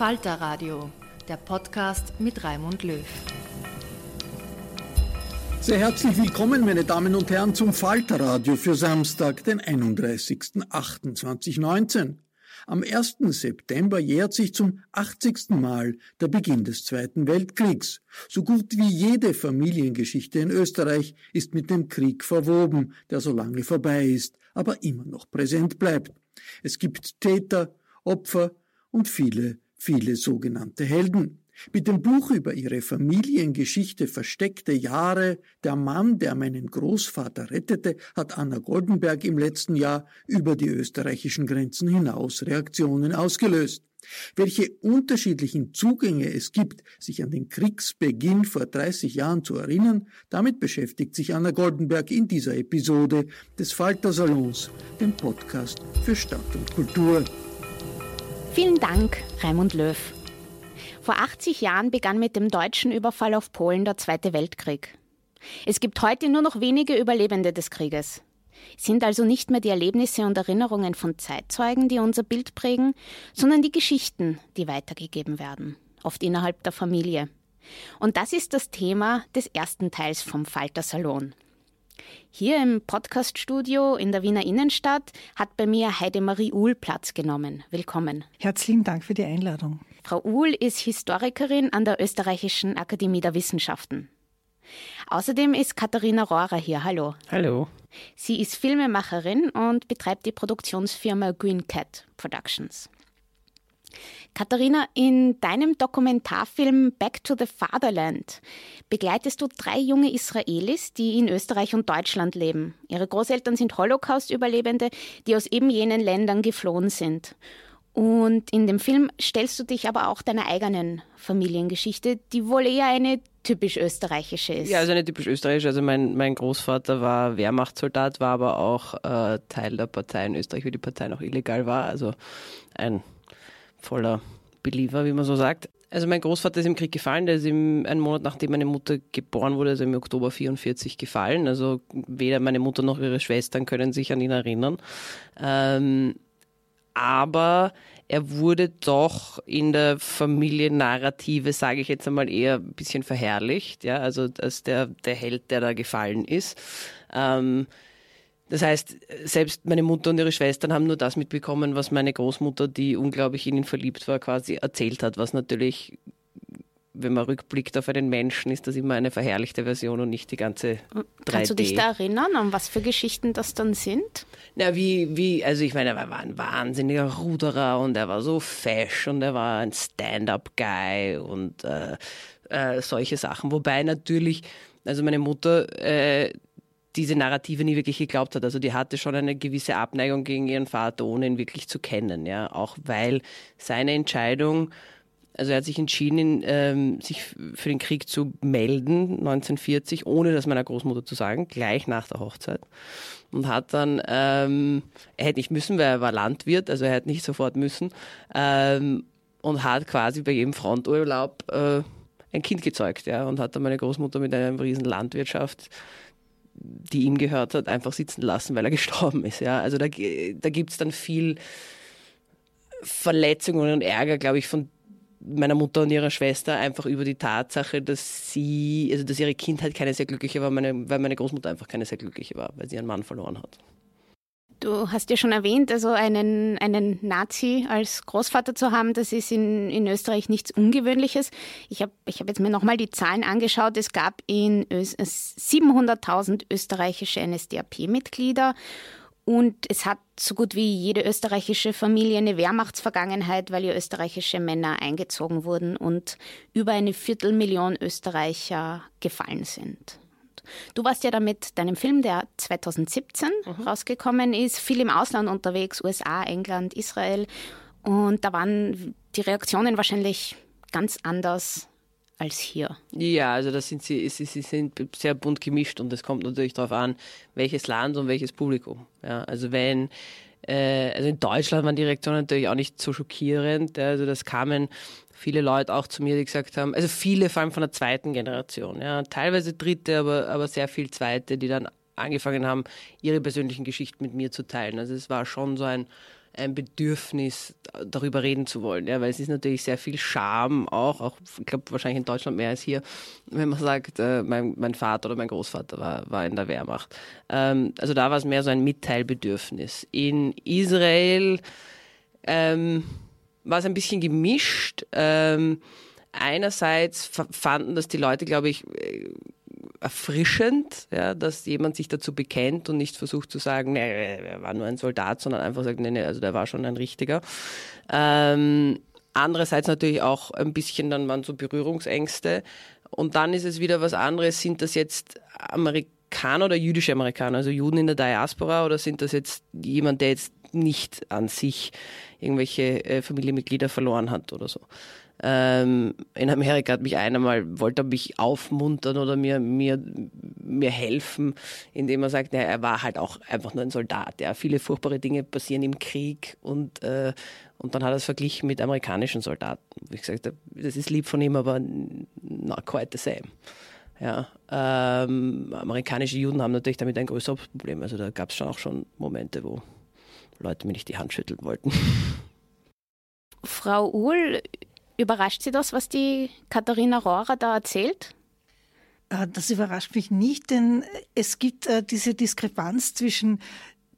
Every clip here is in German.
Falter Radio, der Podcast mit Raimund Löw. Sehr herzlich willkommen, meine Damen und Herren, zum Falter Radio für Samstag, den 31.08.2019. Am 1. September jährt sich zum 80. Mal der Beginn des Zweiten Weltkriegs. So gut wie jede Familiengeschichte in Österreich ist mit dem Krieg verwoben, der so lange vorbei ist, aber immer noch präsent bleibt. Es gibt Täter, Opfer und viele viele sogenannte Helden. Mit dem Buch über ihre Familiengeschichte Versteckte Jahre, der Mann, der meinen Großvater rettete, hat Anna Goldenberg im letzten Jahr über die österreichischen Grenzen hinaus Reaktionen ausgelöst. Welche unterschiedlichen Zugänge es gibt, sich an den Kriegsbeginn vor 30 Jahren zu erinnern, damit beschäftigt sich Anna Goldenberg in dieser Episode des Falter Salons, dem Podcast für Stadt und Kultur. Vielen Dank, Raimund Löw. Vor 80 Jahren begann mit dem deutschen Überfall auf Polen der Zweite Weltkrieg. Es gibt heute nur noch wenige Überlebende des Krieges. Es sind also nicht mehr die Erlebnisse und Erinnerungen von Zeitzeugen, die unser Bild prägen, sondern die Geschichten, die weitergegeben werden, oft innerhalb der Familie. Und das ist das Thema des ersten Teils vom Falter Salon. Hier im Podcaststudio in der Wiener Innenstadt hat bei mir Heidemarie Uhl Platz genommen. Willkommen. Herzlichen Dank für die Einladung. Frau Uhl ist Historikerin an der Österreichischen Akademie der Wissenschaften. Außerdem ist Katharina Rohrer hier. Hallo. Hallo. Sie ist Filmemacherin und betreibt die Produktionsfirma Green Cat Productions. Katharina, in deinem Dokumentarfilm Back to the Fatherland begleitest du drei junge Israelis, die in Österreich und Deutschland leben. Ihre Großeltern sind Holocaust-Überlebende, die aus eben jenen Ländern geflohen sind. Und in dem Film stellst du dich aber auch deiner eigenen Familiengeschichte, die wohl eher eine typisch österreichische ist. Ja, also eine typisch österreichische. Also mein, mein Großvater war Wehrmachtssoldat, war aber auch äh, Teil der Partei in Österreich, wie die Partei noch illegal war. Also ein voller Believer, wie man so sagt. Also mein Großvater ist im Krieg gefallen, der ist im, einen Monat nachdem meine Mutter geboren wurde, also im Oktober 44 gefallen. Also weder meine Mutter noch ihre Schwestern können sich an ihn erinnern. Ähm, aber er wurde doch in der Familiennarrative, sage ich jetzt einmal, eher ein bisschen verherrlicht, ja, also als der, der Held, der da gefallen ist. Ähm, das heißt, selbst meine Mutter und ihre Schwestern haben nur das mitbekommen, was meine Großmutter, die unglaublich in ihn verliebt war, quasi erzählt hat, was natürlich wenn man rückblickt auf einen Menschen, ist das immer eine verherrlichte Version und nicht die ganze 3D. Kannst du dich da erinnern, an was für Geschichten das dann sind? Na, wie, wie, also ich meine, er war ein wahnsinniger Ruderer und er war so fesch und er war ein Stand-up-Guy und äh, äh, solche Sachen. Wobei natürlich, also meine Mutter, äh, diese Narrative nie wirklich geglaubt hat. Also die hatte schon eine gewisse Abneigung gegen ihren Vater, ohne ihn wirklich zu kennen. Ja, auch weil seine Entscheidung Also er hat sich entschieden, ähm, sich für den Krieg zu melden, 1940, ohne das meiner Großmutter zu sagen, gleich nach der Hochzeit. Und hat dann, ähm, er hätte nicht müssen, weil er war Landwirt, also er hätte nicht sofort müssen, ähm, und hat quasi bei jedem Fronturlaub äh, ein Kind gezeugt, ja, und hat dann meine Großmutter mit einer riesen Landwirtschaft die ihm gehört hat, einfach sitzen lassen, weil er gestorben ist. Ja? Also da, da gibt es dann viel Verletzungen und Ärger, glaube ich, von meiner Mutter und ihrer Schwester einfach über die Tatsache, dass sie, also dass ihre Kindheit keine sehr glückliche war, meine, weil meine Großmutter einfach keine sehr glückliche war, weil sie ihren Mann verloren hat. Du hast ja schon erwähnt, also einen, einen Nazi als Großvater zu haben, das ist in, in Österreich nichts Ungewöhnliches. Ich habe ich hab jetzt mir nochmal die Zahlen angeschaut. Es gab in 700.000 österreichische NSDAP-Mitglieder und es hat so gut wie jede österreichische Familie eine Wehrmachtsvergangenheit, weil ja österreichische Männer eingezogen wurden und über eine Viertelmillion Österreicher gefallen sind. Du warst ja da mit deinem Film, der 2017 mhm. rausgekommen ist, viel im Ausland unterwegs, USA, England, Israel. Und da waren die Reaktionen wahrscheinlich ganz anders als hier. Ja, also das sind sie, sie, sie sind sehr bunt gemischt und es kommt natürlich darauf an, welches Land und welches Publikum. Ja, also wenn äh, also in Deutschland waren die Reaktionen natürlich auch nicht so schockierend. Also das kamen viele Leute auch zu mir, die gesagt haben, also viele vor allem von der zweiten Generation, ja, teilweise dritte, aber, aber sehr viel zweite, die dann angefangen haben, ihre persönlichen Geschichten mit mir zu teilen. Also es war schon so ein, ein Bedürfnis, darüber reden zu wollen, ja, weil es ist natürlich sehr viel Scham auch, auch ich glaube wahrscheinlich in Deutschland mehr als hier, wenn man sagt, äh, mein, mein Vater oder mein Großvater war, war in der Wehrmacht. Ähm, also da war es mehr so ein Mitteilbedürfnis. In Israel ähm, war es ein bisschen gemischt. Ähm, einerseits fanden das die Leute, glaube ich, äh, erfrischend, ja, dass jemand sich dazu bekennt und nicht versucht zu sagen, nee, er war nur ein Soldat, sondern einfach sagt, nee, nee, also der war schon ein richtiger. Ähm, andererseits natürlich auch ein bisschen, dann waren so Berührungsängste. Und dann ist es wieder was anderes, sind das jetzt Amerikaner oder jüdische Amerikaner, also Juden in der Diaspora, oder sind das jetzt jemand, der jetzt nicht an sich irgendwelche äh, Familienmitglieder verloren hat oder so. Ähm, in Amerika hat mich einer mal, wollte mich aufmuntern oder mir, mir, mir helfen, indem er sagt, naja, er war halt auch einfach nur ein Soldat. Ja. Viele furchtbare Dinge passieren im Krieg und, äh, und dann hat er es verglichen mit amerikanischen Soldaten. Wie gesagt, das ist lieb von ihm, aber not quite the same. Ja, ähm, amerikanische Juden haben natürlich damit ein größeres Problem. Also da gab es schon auch schon Momente, wo Leute mir nicht die Hand schütteln wollten. Frau Uhl, überrascht Sie das, was die Katharina Rohrer da erzählt? Äh, das überrascht mich nicht, denn es gibt äh, diese Diskrepanz zwischen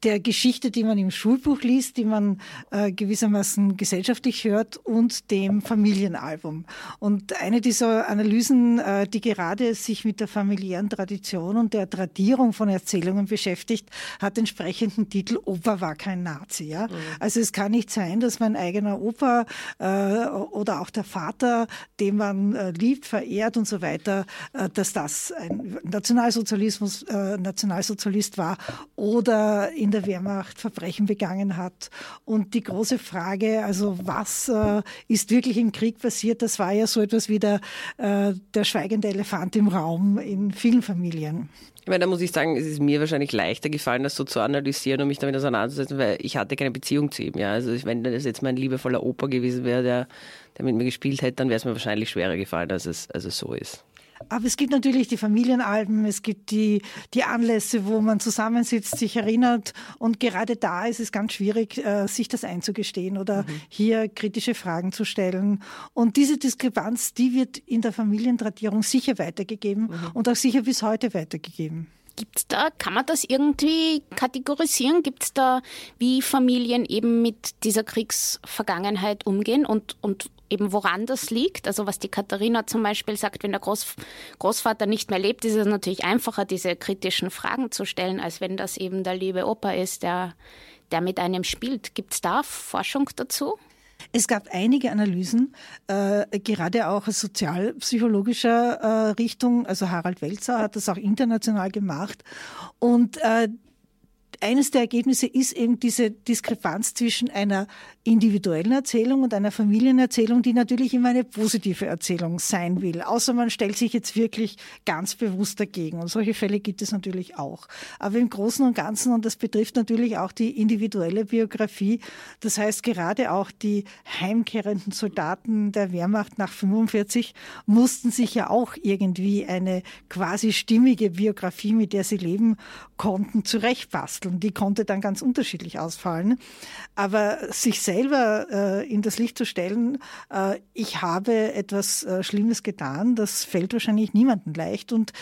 der Geschichte, die man im Schulbuch liest, die man äh, gewissermaßen gesellschaftlich hört und dem Familienalbum. Und eine dieser Analysen, äh, die gerade sich mit der familiären Tradition und der Tradierung von Erzählungen beschäftigt, hat entsprechenden Titel Opa war kein Nazi. Ja? Mhm. Also es kann nicht sein, dass mein eigener Opa äh, oder auch der Vater, den man äh, liebt, verehrt und so weiter, äh, dass das ein Nationalsozialismus, äh, Nationalsozialist war oder in der Wehrmacht Verbrechen begangen hat. Und die große Frage, also was äh, ist wirklich im Krieg passiert, das war ja so etwas wie der, äh, der schweigende Elefant im Raum in vielen Familien. Ich meine, da muss ich sagen, es ist mir wahrscheinlich leichter gefallen, das so zu analysieren und mich damit auseinanderzusetzen, weil ich hatte keine Beziehung zu ihm. Ja. Also wenn das jetzt mein liebevoller Opa gewesen wäre, der, der mit mir gespielt hätte, dann wäre es mir wahrscheinlich schwerer gefallen, als es, als es so ist. Aber es gibt natürlich die Familienalben, es gibt die, die Anlässe, wo man zusammensitzt, sich erinnert. Und gerade da ist es ganz schwierig, äh, sich das einzugestehen oder mhm. hier kritische Fragen zu stellen. Und diese Diskrepanz, die wird in der Familientradierung sicher weitergegeben mhm. und auch sicher bis heute weitergegeben. Gibt's da, kann man das irgendwie kategorisieren? Gibt es da, wie Familien eben mit dieser Kriegsvergangenheit umgehen und, und eben woran das liegt? Also was die Katharina zum Beispiel sagt, wenn der Groß, Großvater nicht mehr lebt, ist es natürlich einfacher, diese kritischen Fragen zu stellen, als wenn das eben der liebe Opa ist, der, der mit einem spielt. Gibt es da Forschung dazu? Es gab einige Analysen, äh, gerade auch aus sozialpsychologischer äh, Richtung. Also Harald Welzer hat das auch international gemacht. Und äh, eines der Ergebnisse ist eben diese Diskrepanz zwischen einer individuellen Erzählung und einer Familienerzählung, die natürlich immer eine positive Erzählung sein will. Außer man stellt sich jetzt wirklich ganz bewusst dagegen. Und solche Fälle gibt es natürlich auch. Aber im Großen und Ganzen, und das betrifft natürlich auch die individuelle Biografie, das heißt gerade auch die heimkehrenden Soldaten der Wehrmacht nach 45 mussten sich ja auch irgendwie eine quasi stimmige Biografie, mit der sie leben konnten, zurechtbasteln. Die konnte dann ganz unterschiedlich ausfallen. Aber sich selber äh, in das Licht zu stellen, äh, ich habe etwas äh, Schlimmes getan, das fällt wahrscheinlich niemandem leicht. Und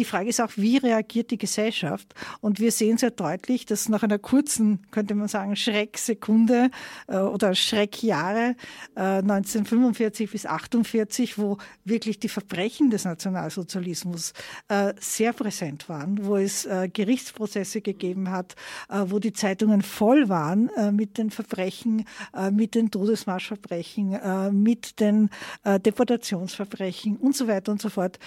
die Frage ist auch, wie reagiert die Gesellschaft? Und wir sehen sehr deutlich, dass nach einer kurzen, könnte man sagen, Schrecksekunde äh, oder Schreckjahre äh, 1945 bis 48, wo wirklich die Verbrechen des Nationalsozialismus äh, sehr präsent waren, wo es äh, Gerichtsprozesse gegeben hat, äh, wo die Zeitungen voll waren äh, mit den Verbrechen, mit den Todesmarschverbrechen, mit den Deportationsverbrechen und so weiter und so fort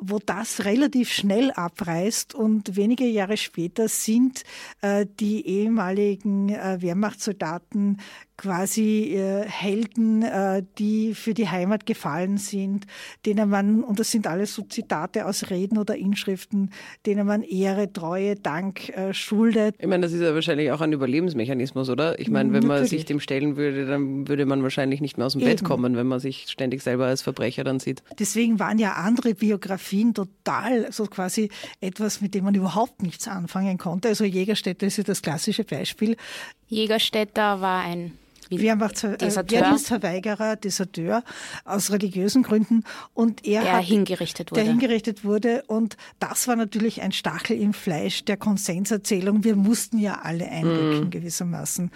wo das relativ schnell abreißt und wenige Jahre später sind äh, die ehemaligen äh, Wehrmachtssoldaten quasi äh, Helden, äh, die für die Heimat gefallen sind, denen man, und das sind alles so Zitate aus Reden oder Inschriften, denen man Ehre, Treue, Dank äh, schuldet. Ich meine, das ist ja wahrscheinlich auch ein Überlebensmechanismus, oder? Ich meine, wenn man sich dem stellen würde, dann würde man wahrscheinlich nicht mehr aus dem Eben. Bett kommen, wenn man sich ständig selber als Verbrecher dann sieht. Deswegen waren ja andere Biografien total so quasi etwas, mit dem man überhaupt nichts anfangen konnte. Also Jägerstätter ist ja das klassische Beispiel. Jägerstätter war ein Wehrmachtsverweigerer, Deserteur aus religiösen Gründen und er der hat, hingerichtet wurde. Der hingerichtet wurde und das war natürlich ein Stachel im Fleisch der Konsenserzählung. Wir mussten ja alle einrücken mhm. gewissermaßen.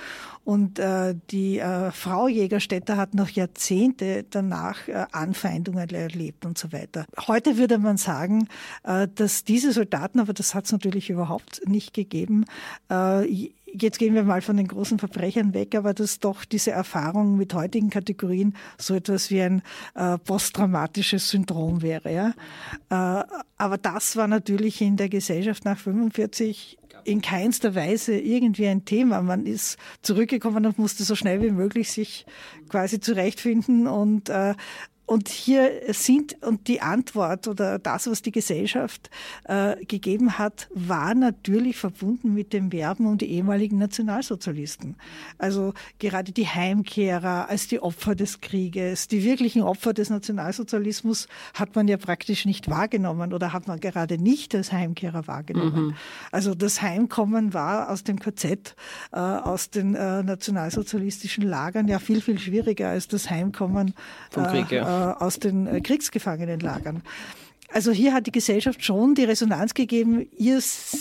Und äh, die äh, Frau Jägerstätter hat noch Jahrzehnte danach äh, Anfeindungen erlebt und so weiter. Heute würde man sagen, äh, dass diese Soldaten, aber das hat es natürlich überhaupt nicht gegeben, äh, jetzt gehen wir mal von den großen Verbrechern weg, aber dass doch diese Erfahrung mit heutigen Kategorien so etwas wie ein äh, posttraumatisches Syndrom wäre. Ja? Äh, aber das war natürlich in der Gesellschaft nach 45 in keinster Weise irgendwie ein Thema. Man ist zurückgekommen und musste so schnell wie möglich sich quasi zurechtfinden und äh, und hier sind, und die Antwort oder das, was die Gesellschaft äh, gegeben hat, war natürlich verbunden mit dem Werben um die ehemaligen Nationalsozialisten. Also gerade die Heimkehrer als die Opfer des Krieges, die wirklichen Opfer des Nationalsozialismus hat man ja praktisch nicht wahrgenommen oder hat man gerade nicht als Heimkehrer wahrgenommen. Mhm. Also das Heimkommen war aus dem KZ, äh, aus den äh, nationalsozialistischen Lagern ja viel, viel schwieriger als das Heimkommen vom Krieg, ja äh, aus den äh, Kriegsgefangenenlagern. Also hier hat die Gesellschaft schon die Resonanz gegeben, ihr,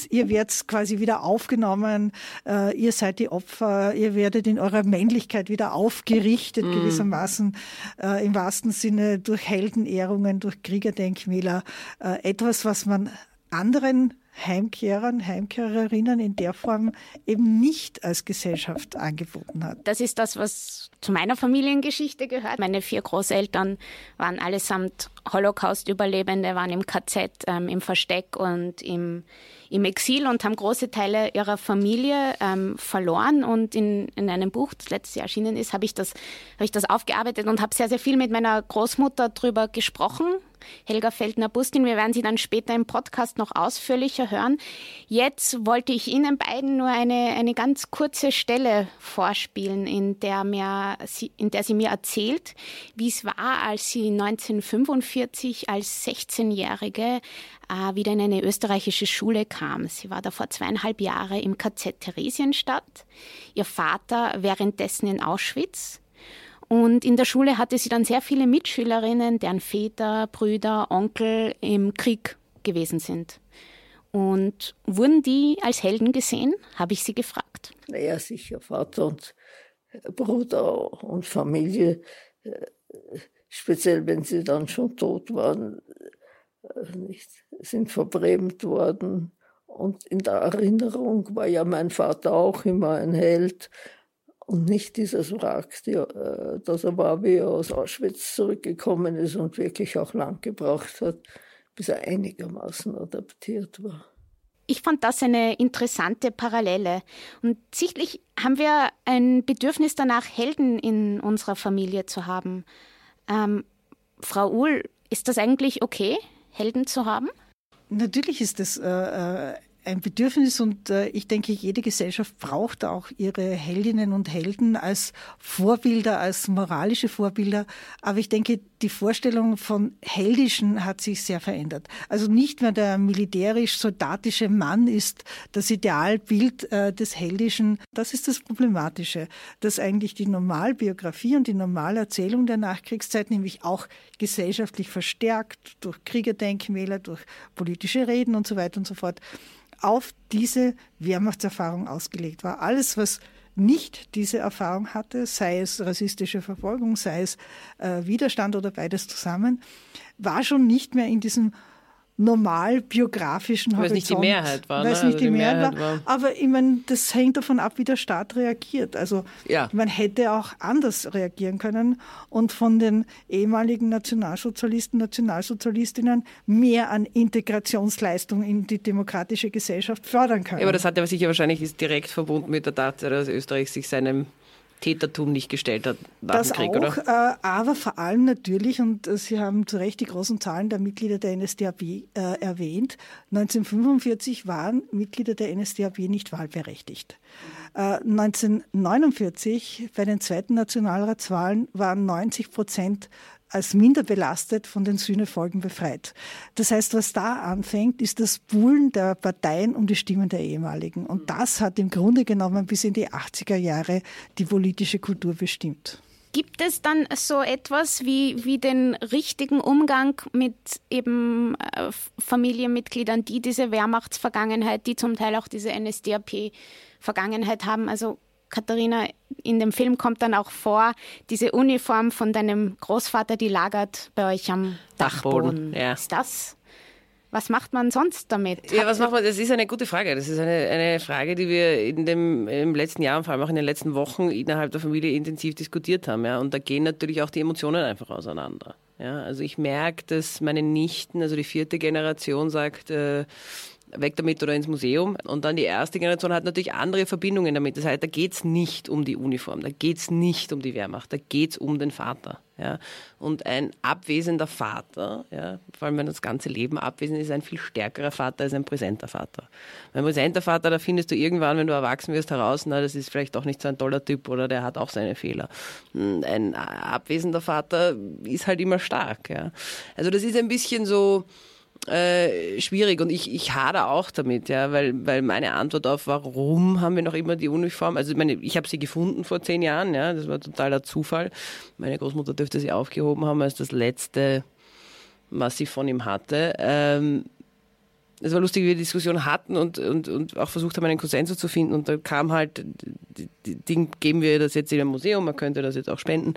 ihr werdet quasi wieder aufgenommen, äh, ihr seid die Opfer, ihr werdet in eurer Männlichkeit wieder aufgerichtet mm. gewissermaßen, äh, im wahrsten Sinne durch Heldenehrungen, durch Kriegerdenkmäler, äh, etwas, was man anderen Heimkehrern, Heimkehrerinnen in der Form eben nicht als Gesellschaft angeboten hat. Das ist das, was zu meiner Familiengeschichte gehört. Meine vier Großeltern waren allesamt Holocaust-Überlebende, waren im KZ, ähm, im Versteck und im, im Exil und haben große Teile ihrer Familie ähm, verloren. Und in, in einem Buch, das letztes Jahr erschienen ist, habe ich, das, hab ich das aufgearbeitet und habe sehr, sehr viel mit meiner Großmutter darüber gesprochen, Helga Feldner-Bustin. Wir werden sie dann später im Podcast noch ausführlicher hören. Jetzt wollte ich Ihnen beiden nur eine, eine ganz kurze Stelle vorspielen, in der, mir, in der sie mir erzählt, wie es war, als sie 1945 als 16-Jährige äh, wieder in eine österreichische Schule kam. Sie war da vor zweieinhalb Jahren im KZ Theresienstadt. Ihr Vater währenddessen in Auschwitz. Und in der Schule hatte sie dann sehr viele Mitschülerinnen, deren Väter, Brüder, Onkel im Krieg gewesen sind. Und wurden die als Helden gesehen? Habe ich sie gefragt. Naja, sicher, Vater und Bruder und Familie, äh, speziell wenn sie dann schon tot waren, äh, sind verbrämt worden. Und in der Erinnerung war ja mein Vater auch immer ein Held und nicht dieses Wrack, die, äh, das er war, wie er aus Auschwitz zurückgekommen ist und wirklich auch lang gebraucht hat, bis er einigermaßen adaptiert war. ich fand das eine interessante Parallele. Und sichtlich haben wir ein Bedürfnis danach, Helden in unserer Familie zu haben. Ähm, Frau Uhl, ist das eigentlich okay, Helden zu haben? Natürlich ist das äh, äh ein Bedürfnis und äh, ich denke, jede Gesellschaft braucht auch ihre Heldinnen und Helden als Vorbilder, als moralische Vorbilder. Aber ich denke, die Vorstellung von Heldischen hat sich sehr verändert. Also nicht mehr der militärisch-soldatische Mann ist das Idealbild äh, des Heldischen. Das ist das Problematische, dass eigentlich die Normalbiografie und die Normalerzählung der Nachkriegszeit nämlich auch gesellschaftlich verstärkt durch Kriegerdenkmäler, durch politische Reden und so weiter und so fort auf diese Wehrmachtserfahrung ausgelegt war. Alles, was nicht diese Erfahrung hatte, sei es rassistische Verfolgung, sei es äh, Widerstand oder beides zusammen, war schon nicht mehr in diesem normal biografischen Weil es nicht die Mehrheit war. Weil es ne? nicht also die, die Mehrheit, war. war. Aber ich meine, das hängt davon ab, wie der Staat reagiert. Also ja. man hätte auch anders reagieren können und von den ehemaligen Nationalsozialisten, Nationalsozialistinnen mehr an Integrationsleistung in die demokratische Gesellschaft fördern können. Ja, aber das hat ja sicher wahrscheinlich direkt verbunden mit der Tatsache, dass Österreich sich seinem Tätertum nicht gestellt hat nach das dem Krieg, auch, oder? Äh, aber vor allem natürlich, und äh, Sie haben zu Recht die großen Zahlen der Mitglieder der NSDAP äh, erwähnt, 1945 waren Mitglieder der NSDAP nicht wahlberechtigt. Äh, 1949 bei den zweiten Nationalratswahlen waren 90 Prozent als minder belastet von den Sühnefolgen befreit. Das heißt, was da anfängt, ist das Buhlen der Parteien um die Stimmen der ehemaligen. Und das hat im Grunde genommen bis in die 80er Jahre die politische Kultur bestimmt. Gibt es dann so etwas wie, wie den richtigen Umgang mit eben äh, Familienmitgliedern, die diese Wehrmachtsvergangenheit, die zum Teil auch diese NSDAP-Vergangenheit haben? Also Katharina, in dem Film kommt dann auch vor, diese Uniform von deinem Großvater, die lagert bei euch am Dachboden. Dachboden ja. Ist das? Was macht man sonst damit? Ja, was macht man? Das ist eine gute Frage. Das ist eine, eine Frage, die wir in dem, im letzten Jahr und vor allem auch in den letzten Wochen innerhalb der Familie intensiv diskutiert haben. Ja. Und da gehen natürlich auch die Emotionen einfach auseinander. Ja. Also ich merke, dass meine Nichten, also die vierte Generation sagt, äh, weg damit oder ins Museum. Und dann die erste Generation hat natürlich andere Verbindungen damit. Das heißt, da geht es nicht um die Uniform, da geht es nicht um die Wehrmacht, da geht es um den Vater. Ja. Und ein abwesender Vater, ja, vor allem wenn das ganze Leben abwesend ist, ein viel stärkerer Vater als ein präsenter Vater. Ein präsenter Vater, da findest du irgendwann, wenn du erwachsen wirst, heraus, na, das ist vielleicht auch nicht so ein toller Typ oder der hat auch seine Fehler. Ein abwesender Vater ist halt immer stark. Ja. Also das ist ein bisschen so, äh, schwierig und ich, ich hader auch damit, ja, weil, weil meine Antwort auf, warum haben wir noch immer die Uniform, also ich meine, ich habe sie gefunden vor zehn Jahren, ja, das war totaler Zufall. Meine Großmutter dürfte sie aufgehoben haben als das letzte, was sie von ihm hatte. Ähm, es war lustig, wie wir die Diskussion hatten und, und, und auch versucht haben, einen Konsens zu finden. Und da kam halt, Ding, geben wir das jetzt in ein Museum, man könnte das jetzt auch spenden.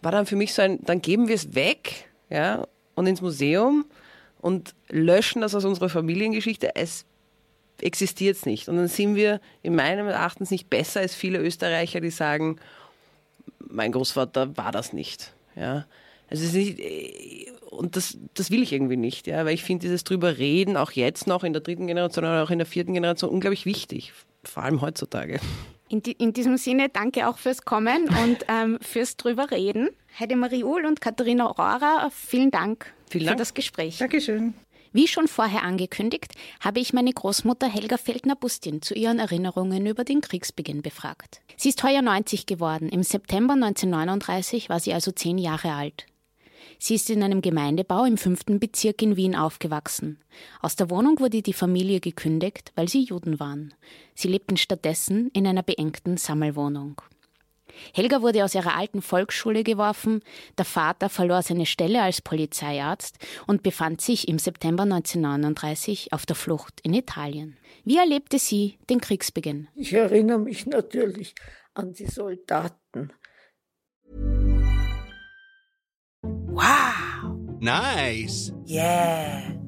War dann für mich so ein, dann geben wir es weg, ja, und ins Museum und löschen das aus unserer Familiengeschichte. Es existiert nicht. Und dann sind wir in meinem Erachtens nicht besser als viele Österreicher, die sagen, mein Großvater war das nicht. Ja. Also es ist nicht, und das, das will ich irgendwie nicht, ja, weil ich finde dieses drüber reden, auch jetzt noch in der dritten Generation oder auch in der vierten Generation, unglaublich wichtig, vor allem heutzutage. In, die, in diesem Sinne danke auch fürs Kommen und ähm, fürs drüber reden. Heide Marie Uhl und Katharina Rohrer, vielen Dank vielen für Dank. das Gespräch. Dankeschön. Wie schon vorher angekündigt, habe ich meine Großmutter Helga Feldner-Bustin zu ihren Erinnerungen über den Kriegsbeginn befragt. Sie ist heuer 90 geworden. Im September 1939 war sie also zehn Jahre alt. Sie ist in einem Gemeindebau im fünften Bezirk in Wien aufgewachsen. Aus der Wohnung wurde die Familie gekündigt, weil sie Juden waren. Sie lebten stattdessen in einer beengten Sammelwohnung. Helga wurde aus ihrer alten Volksschule geworfen, der Vater verlor seine Stelle als Polizeiarzt und befand sich im September 1939 auf der Flucht in Italien. Wie erlebte sie den Kriegsbeginn? Ich erinnere mich natürlich an die Soldaten. Wow! Nice! Yeah!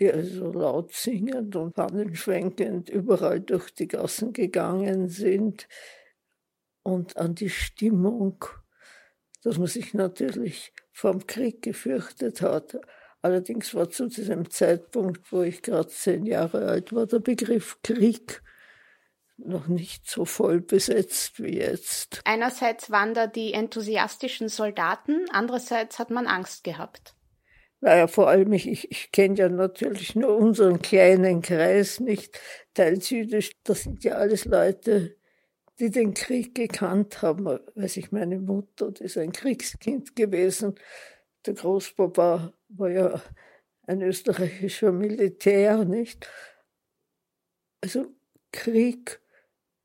Die also laut singend und pannenschwenkend überall durch die Gassen gegangen sind und an die Stimmung, dass man sich natürlich vom Krieg gefürchtet hat. Allerdings war zu diesem Zeitpunkt, wo ich gerade zehn Jahre alt war, der Begriff Krieg noch nicht so voll besetzt wie jetzt. Einerseits waren da die enthusiastischen Soldaten, andererseits hat man Angst gehabt. Naja, vor allem, ich, ich, ich kenne ja natürlich nur unseren kleinen Kreis, nicht teils jüdisch. Das sind ja alles Leute, die den Krieg gekannt haben. Weiß ich, meine Mutter, die ist ein Kriegskind gewesen. Der Großpapa war ja ein österreichischer Militär, nicht? Also Krieg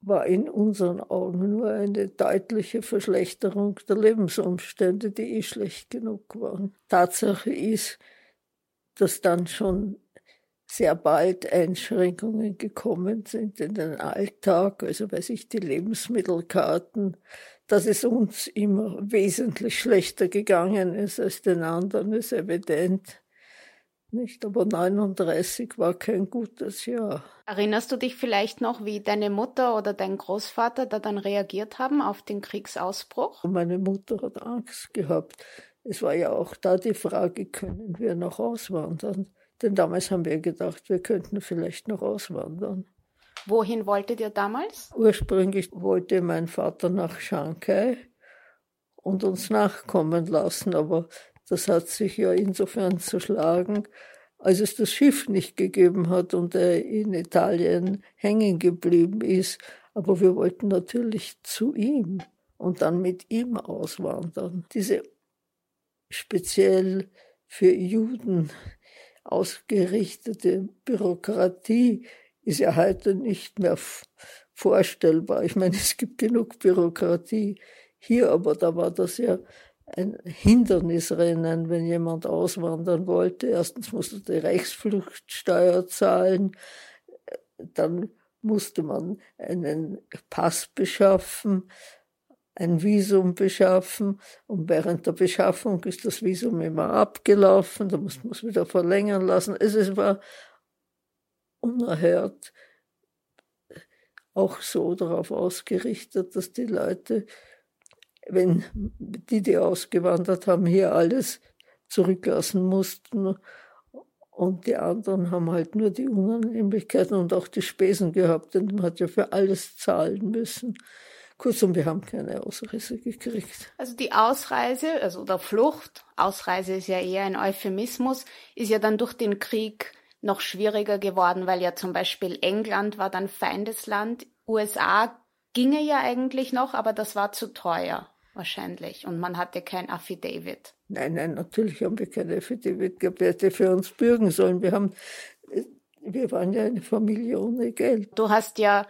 war in unseren Augen nur eine deutliche Verschlechterung der Lebensumstände, die eh schlecht genug waren. Tatsache ist, dass dann schon sehr bald Einschränkungen gekommen sind in den Alltag, also weiß ich, die Lebensmittelkarten, dass es uns immer wesentlich schlechter gegangen ist als den anderen, ist evident. Nicht, aber 39 war kein gutes Jahr. Erinnerst du dich vielleicht noch, wie deine Mutter oder dein Großvater da dann reagiert haben auf den Kriegsausbruch? Meine Mutter hat Angst gehabt. Es war ja auch da die Frage, können wir noch auswandern? Denn damals haben wir gedacht, wir könnten vielleicht noch auswandern. Wohin wolltet ihr damals? Ursprünglich wollte mein Vater nach Shanghai und uns nachkommen lassen, aber das hat sich ja insofern zerschlagen, als es das Schiff nicht gegeben hat und er in Italien hängen geblieben ist. Aber wir wollten natürlich zu ihm und dann mit ihm auswandern. Diese speziell für Juden ausgerichtete Bürokratie ist ja heute nicht mehr vorstellbar. Ich meine, es gibt genug Bürokratie hier, aber da war das ja ein Hindernisrennen, wenn jemand auswandern wollte. Erstens musste die Reichsfluchtsteuer zahlen, dann musste man einen Pass beschaffen, ein Visum beschaffen und während der Beschaffung ist das Visum immer abgelaufen, da musste man es wieder verlängern lassen. Es war unerhört auch so darauf ausgerichtet, dass die Leute, wenn die, die ausgewandert haben, hier alles zurücklassen mussten und die anderen haben halt nur die Unannehmlichkeiten und auch die Spesen gehabt, denn man hat ja für alles zahlen müssen. Kurzum, wir haben keine Ausreise gekriegt. Also die Ausreise, also der Flucht, Ausreise ist ja eher ein Euphemismus, ist ja dann durch den Krieg noch schwieriger geworden, weil ja zum Beispiel England war dann Feindesland, USA ginge ja eigentlich noch, aber das war zu teuer wahrscheinlich und man hatte kein Affidavit. Nein, nein, natürlich haben wir kein Affidavit gehabt, wer hätte für uns bürgen sollen. Wir haben, wir waren ja eine Familie ohne Geld. Du hast ja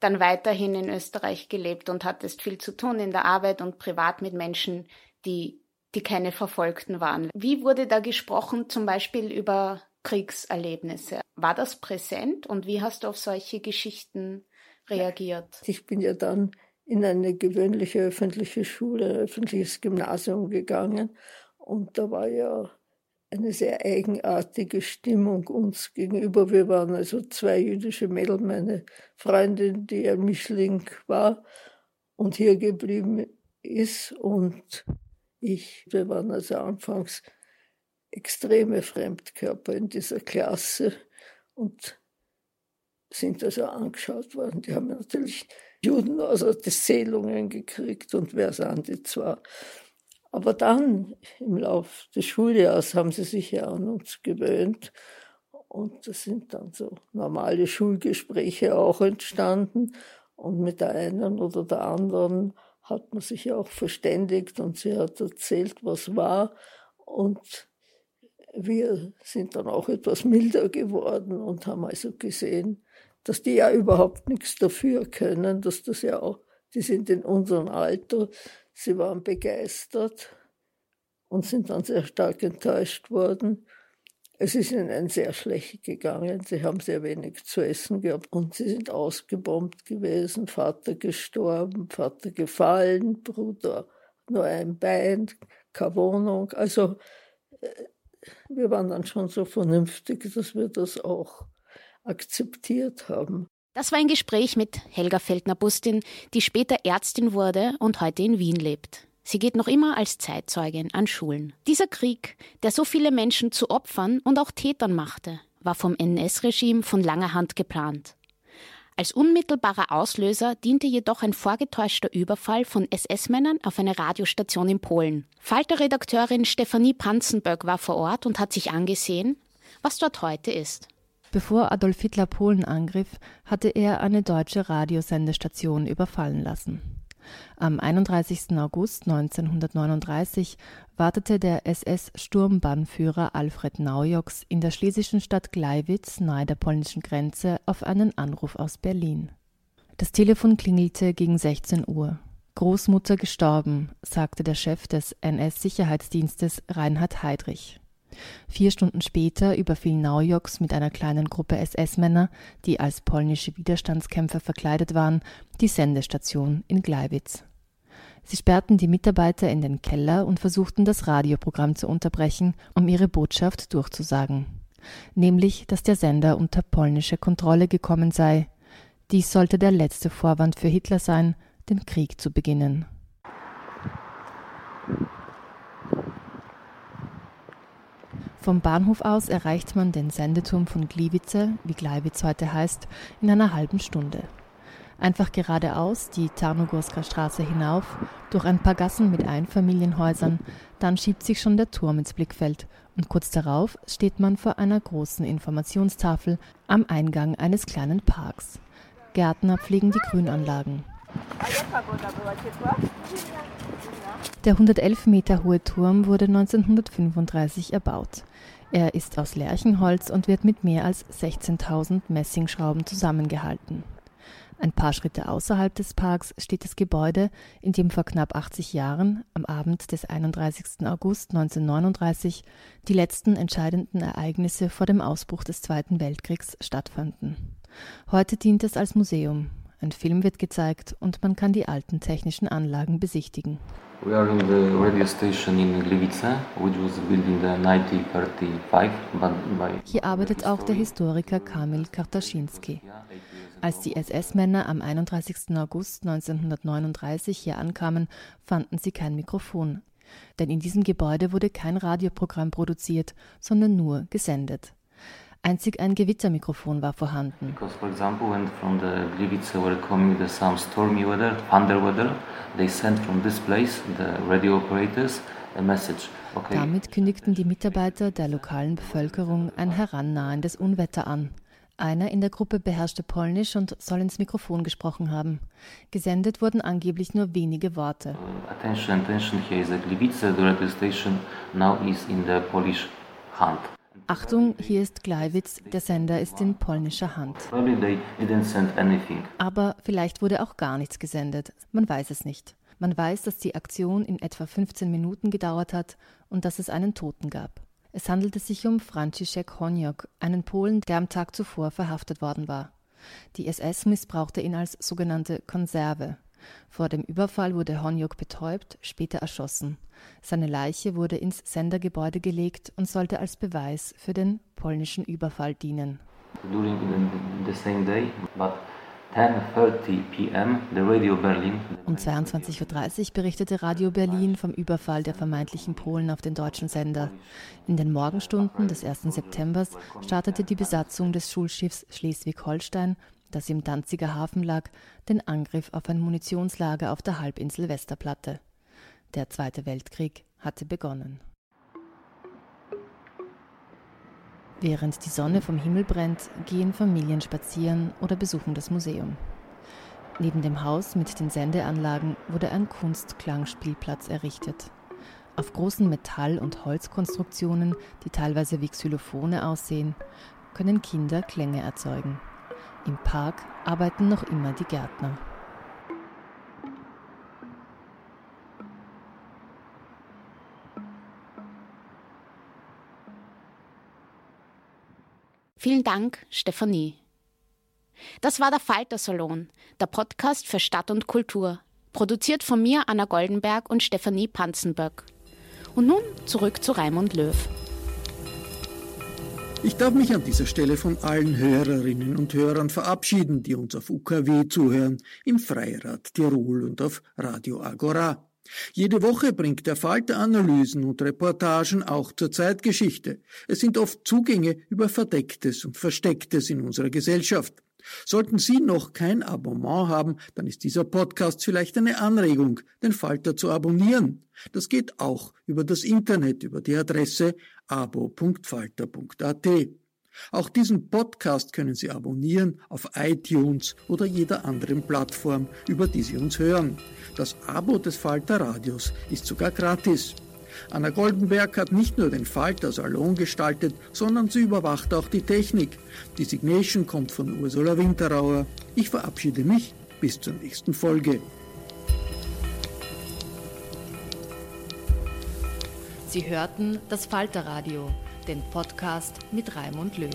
dann weiterhin in Österreich gelebt und hattest viel zu tun in der Arbeit und privat mit Menschen, die, die keine Verfolgten waren. Wie wurde da gesprochen, zum Beispiel über Kriegserlebnisse? War das präsent und wie hast du auf solche Geschichten reagiert? Ich bin ja dann in eine gewöhnliche öffentliche Schule, ein öffentliches Gymnasium gegangen und da war ja eine sehr eigenartige Stimmung uns gegenüber. Wir waren also zwei jüdische Mädel, meine Freundin, die ein Mischling war und hier geblieben ist und ich. Wir waren also anfangs extreme Fremdkörper in dieser Klasse und sind also angeschaut worden. Die haben natürlich Juden aus Erzählungen gekriegt und wer sind die zwar. Aber dann im Lauf des Schuljahres haben sie sich ja an uns gewöhnt und es sind dann so normale Schulgespräche auch entstanden und mit der einen oder der anderen hat man sich auch verständigt und sie hat erzählt, was war und wir sind dann auch etwas milder geworden und haben also gesehen, dass die ja überhaupt nichts dafür können, dass das ja auch, die sind in unserem Alter, Sie waren begeistert und sind dann sehr stark enttäuscht worden, Es ist ihnen sehr schlecht gegangen. Sie haben sehr wenig zu essen gehabt und sie sind ausgebombt gewesen. Vater gestorben, Vater gefallen, Bruder nur ein Bein, keine Wohnung. Also äh, wir waren dann schon so vernünftig, dass wir das auch akzeptiert haben. Das war ein Gespräch mit Helga Feldner-Bustin, die später Ärztin wurde und heute in Wien lebt. Sie geht noch immer als Zeitzeugin an Schulen. Dieser Krieg, der so viele Menschen zu Opfern und auch Tätern machte, war vom NS-Regime von langer Hand geplant. Als unmittelbarer Auslöser diente jedoch ein vorgetäuschter Überfall von SS-Männern auf eine Radiostation in Polen. Falter-Redakteurin Stefanie Panzenböck war vor Ort und hat sich angesehen, was dort heute ist. Bevor Adolf Hitler Polen angriff, hatte er eine deutsche Radiosendestation überfallen lassen. Am 31. August 1939 wartete der SS-Sturmbannführer Alfred Naujoks in der schlesischen Stadt Gleiwitz nahe der polnischen Grenze auf einen Anruf aus Berlin. Das Telefon klingelte gegen 16 Uhr. Großmutter gestorben, sagte der Chef des NS-Sicherheitsdienstes Reinhard Heydrich. Vier Stunden später überfiel Naujoks mit einer kleinen Gruppe SS-Männer, die als polnische Widerstandskämpfer verkleidet waren, die Sendestation in Gleiwitz. Sie sperrten die Mitarbeiter in den Keller und versuchten das Radioprogramm zu unterbrechen, um ihre Botschaft durchzusagen. Nämlich, dass der Sender unter polnische Kontrolle gekommen sei. Dies sollte der letzte Vorwand für Hitler sein, den Krieg zu beginnen. Vom Bahnhof aus erreicht man den Sendeturm von Gliwice, wie Gleiwitz heute heißt, in einer halben Stunde. Einfach geradeaus die Tarnogorsker Straße hinauf, durch ein paar Gassen mit Einfamilienhäusern, dann schiebt sich schon der Turm ins Blickfeld und kurz darauf steht man vor einer großen Informationstafel am Eingang eines kleinen Parks. Gärtner pflegen die Grünanlagen. Der 111 Meter hohe Turm wurde 1935 erbaut. Er ist aus Lärchenholz und wird mit mehr als 16.000 Messingschrauben zusammengehalten. Ein paar Schritte außerhalb des Parks steht das Gebäude, in dem vor knapp 80 Jahren, am Abend des 31. August 1939, die letzten entscheidenden Ereignisse vor dem Ausbruch des Zweiten Weltkriegs stattfanden. Heute dient es als Museum. Ein Film wird gezeigt und man kann die alten technischen Anlagen besichtigen. We are in the radio station in Gliwice, which was built in 1935 by Hier arbeitet auch der Historiker Kamil Kartaschinski. Als die SS-Männer am 31. August 1939 hier ankamen, fanden sie kein Mikrofon. Denn in diesem Gebäude wurde kein Radioprogramm produziert, sondern nur gesendet. Einzig ein Gewittermikrofon war vorhanden. Because, for example, when from the Gliwice were coming the some stormy weather, thunder weather, they sent from this place the radio operators a message. Okay. Damit kündigten die Mitarbeiter der lokalen Bevölkerung ein herannahendes Unwetter an. Einer in der Gruppe beherrschte Polnisch und soll ins Mikrofon gesprochen haben. Gesendet wurden angeblich nur wenige Worte. Attention, attention, here is a Gliwice, the radio station now is in the Polish hand. Achtung, hier ist Gleiwitz, der Sender ist in polnischer Hand. Aber vielleicht wurde auch gar nichts gesendet, man weiß es nicht. Man weiß, dass die Aktion in etwa 15 Minuten gedauert hat und dass es einen Toten gab. Es handelte sich um Franciszek Honiok, einen Polen, der am Tag zuvor verhaftet worden war. Die SS missbrauchte ihn als sogenannte Konserve. Vor dem Überfall wurde Honiok betäubt, später erschossen. Seine Leiche wurde ins Sendergebäude gelegt und sollte als Beweis für den polnischen Überfall dienen. During the same day, but um 22.30 Uhr berichtete Radio Berlin vom Überfall der vermeintlichen Polen auf den deutschen Sender. In den Morgenstunden des 1. September startete die Besatzung des Schulschiffs Schleswig-Holstein, das im Danziger Hafen lag, den Angriff auf ein Munitionslager auf der Halbinsel Westerplatte. Der Zweite Weltkrieg hatte begonnen. Während die Sonne vom Himmel brennt, gehen Familien spazieren oder besuchen das Museum. Neben dem Haus mit den Sendeanlagen wurde ein Kunstklangspielplatz errichtet. Auf großen Metall- und Holzkonstruktionen, die teilweise wie Xylophone aussehen, können Kinder Klänge erzeugen. Im Park arbeiten noch immer die Gärtner. Vielen Dank, Stefanie. Das war der Falter-Salon, der Podcast für Stadt und Kultur. Produziert von mir, Anna Goldenberg und Stefanie Panzenböck. Und nun zurück zu Raimund Löw. Ich darf mich an dieser Stelle von allen Hörerinnen und Hörern verabschieden, die uns auf UKW zuhören, im Freirad Tirol und auf Radio Agora. Jede Woche bringt der Falter Analysen und Reportagen auch zur Zeitgeschichte. Es sind oft Zugänge über Verdecktes und Verstecktes in unserer Gesellschaft. Sollten Sie noch kein Abonnement haben, dann ist dieser Podcast vielleicht eine Anregung, den Falter zu abonnieren. Das geht auch über das Internet, über die Adresse abo.falter.at. Auch diesen Podcast können Sie abonnieren auf iTunes oder jeder anderen Plattform, über die Sie uns hören. Das Abo des Falter Radios ist sogar gratis. Anna Goldenberg hat nicht nur den Falter Salon gestaltet, sondern sie überwacht auch die Technik. Die Signation kommt von Ursula Winterauer. Ich verabschiede mich bis zur nächsten Folge. Sie hörten das Falterradio, den Podcast mit Raimund Löw.